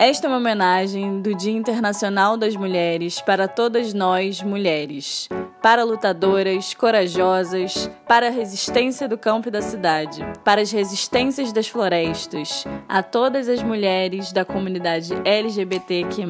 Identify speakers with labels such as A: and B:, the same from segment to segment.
A: Esta é uma homenagem do Dia Internacional das Mulheres para todas nós, mulheres. Para lutadoras, corajosas, para a resistência do campo e da cidade, para as resistências das florestas, a todas as mulheres da comunidade LGBTQ,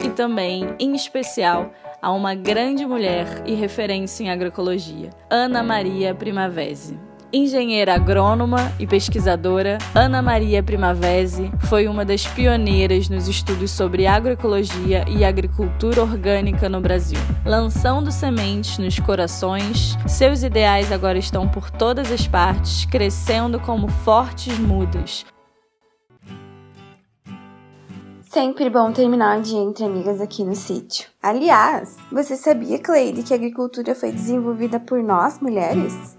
A: e também, em especial, a uma grande mulher e referência em agroecologia, Ana Maria Primavesi. Engenheira agrônoma e pesquisadora, Ana Maria Primavesi foi uma das pioneiras nos estudos sobre agroecologia e agricultura orgânica no Brasil. Lançando sementes nos corações, seus ideais agora estão por todas as partes, crescendo como fortes mudas,
B: Sempre bom terminar o dia entre amigas aqui no sítio. Aliás, você sabia, Cleide, que a agricultura foi desenvolvida por nós, mulheres?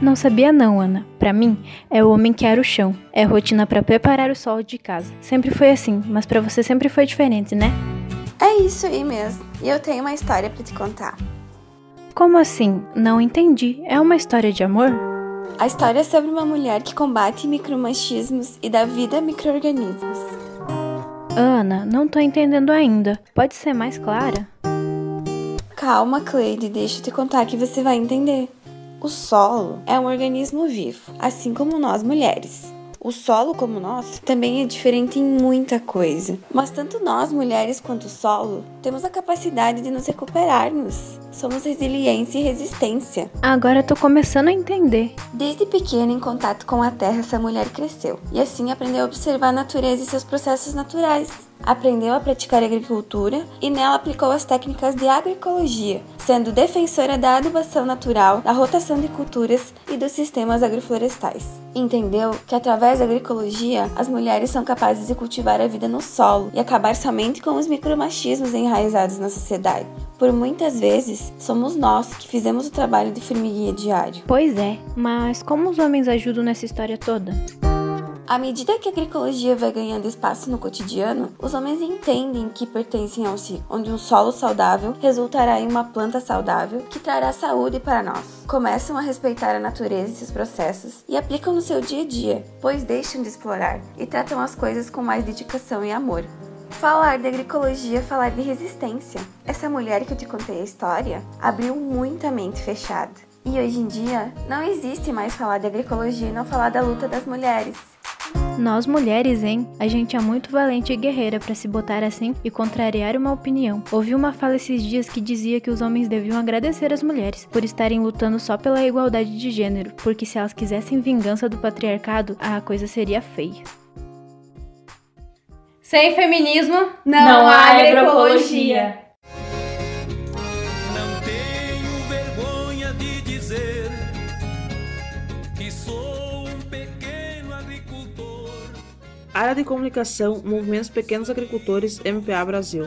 C: Não sabia não, Ana. Para mim, é o homem que era o chão. É rotina para preparar o sol de casa. Sempre foi assim, mas para você sempre foi diferente, né?
B: É isso aí mesmo. E eu tenho uma história para te contar.
C: Como assim? Não entendi. É uma história de amor?
B: A história é sobre uma mulher que combate micromachismos e dá vida a microorganismos.
C: Ana, não tô entendendo ainda. Pode ser mais clara?
B: Calma, Cleide, deixa eu te contar que você vai entender. O solo é um organismo vivo, assim como nós mulheres. O solo, como nós, também é diferente em muita coisa. Mas tanto nós, mulheres, quanto o solo, temos a capacidade de nos recuperarmos. Somos resiliência e resistência.
C: Agora tô começando a entender.
B: Desde pequena, em contato com a terra, essa mulher cresceu. E assim aprendeu a observar a natureza e seus processos naturais aprendeu a praticar agricultura e nela aplicou as técnicas de agroecologia, sendo defensora da adubação natural, da rotação de culturas e dos sistemas agroflorestais. Entendeu que através da agroecologia as mulheres são capazes de cultivar a vida no solo e acabar somente com os micromachismos enraizados na sociedade. Por muitas vezes, somos nós que fizemos o trabalho de formiguinha diário.
C: Pois é, mas como os homens ajudam nessa história toda?
B: À medida que a agroecologia vai ganhando espaço no cotidiano, os homens entendem que pertencem a um ciclo, onde um solo saudável resultará em uma planta saudável que trará saúde para nós. Começam a respeitar a natureza e seus processos e aplicam no seu dia a dia, pois deixam de explorar e tratam as coisas com mais dedicação e amor. Falar de agroecologia é falar de resistência. Essa mulher que eu te contei a história abriu muita mente fechada. E hoje em dia, não existe mais falar de agroecologia e não falar da luta das mulheres.
C: Nós mulheres, hein? A gente é muito valente e guerreira para se botar assim e contrariar uma opinião. Ouvi uma fala esses dias que dizia que os homens deviam agradecer as mulheres por estarem lutando só pela igualdade de gênero, porque se elas quisessem vingança do patriarcado, a coisa seria feia.
D: Sem feminismo
E: não, não há agroecologia.
F: Área de Comunicação, Movimentos Pequenos Agricultores, MPA Brasil.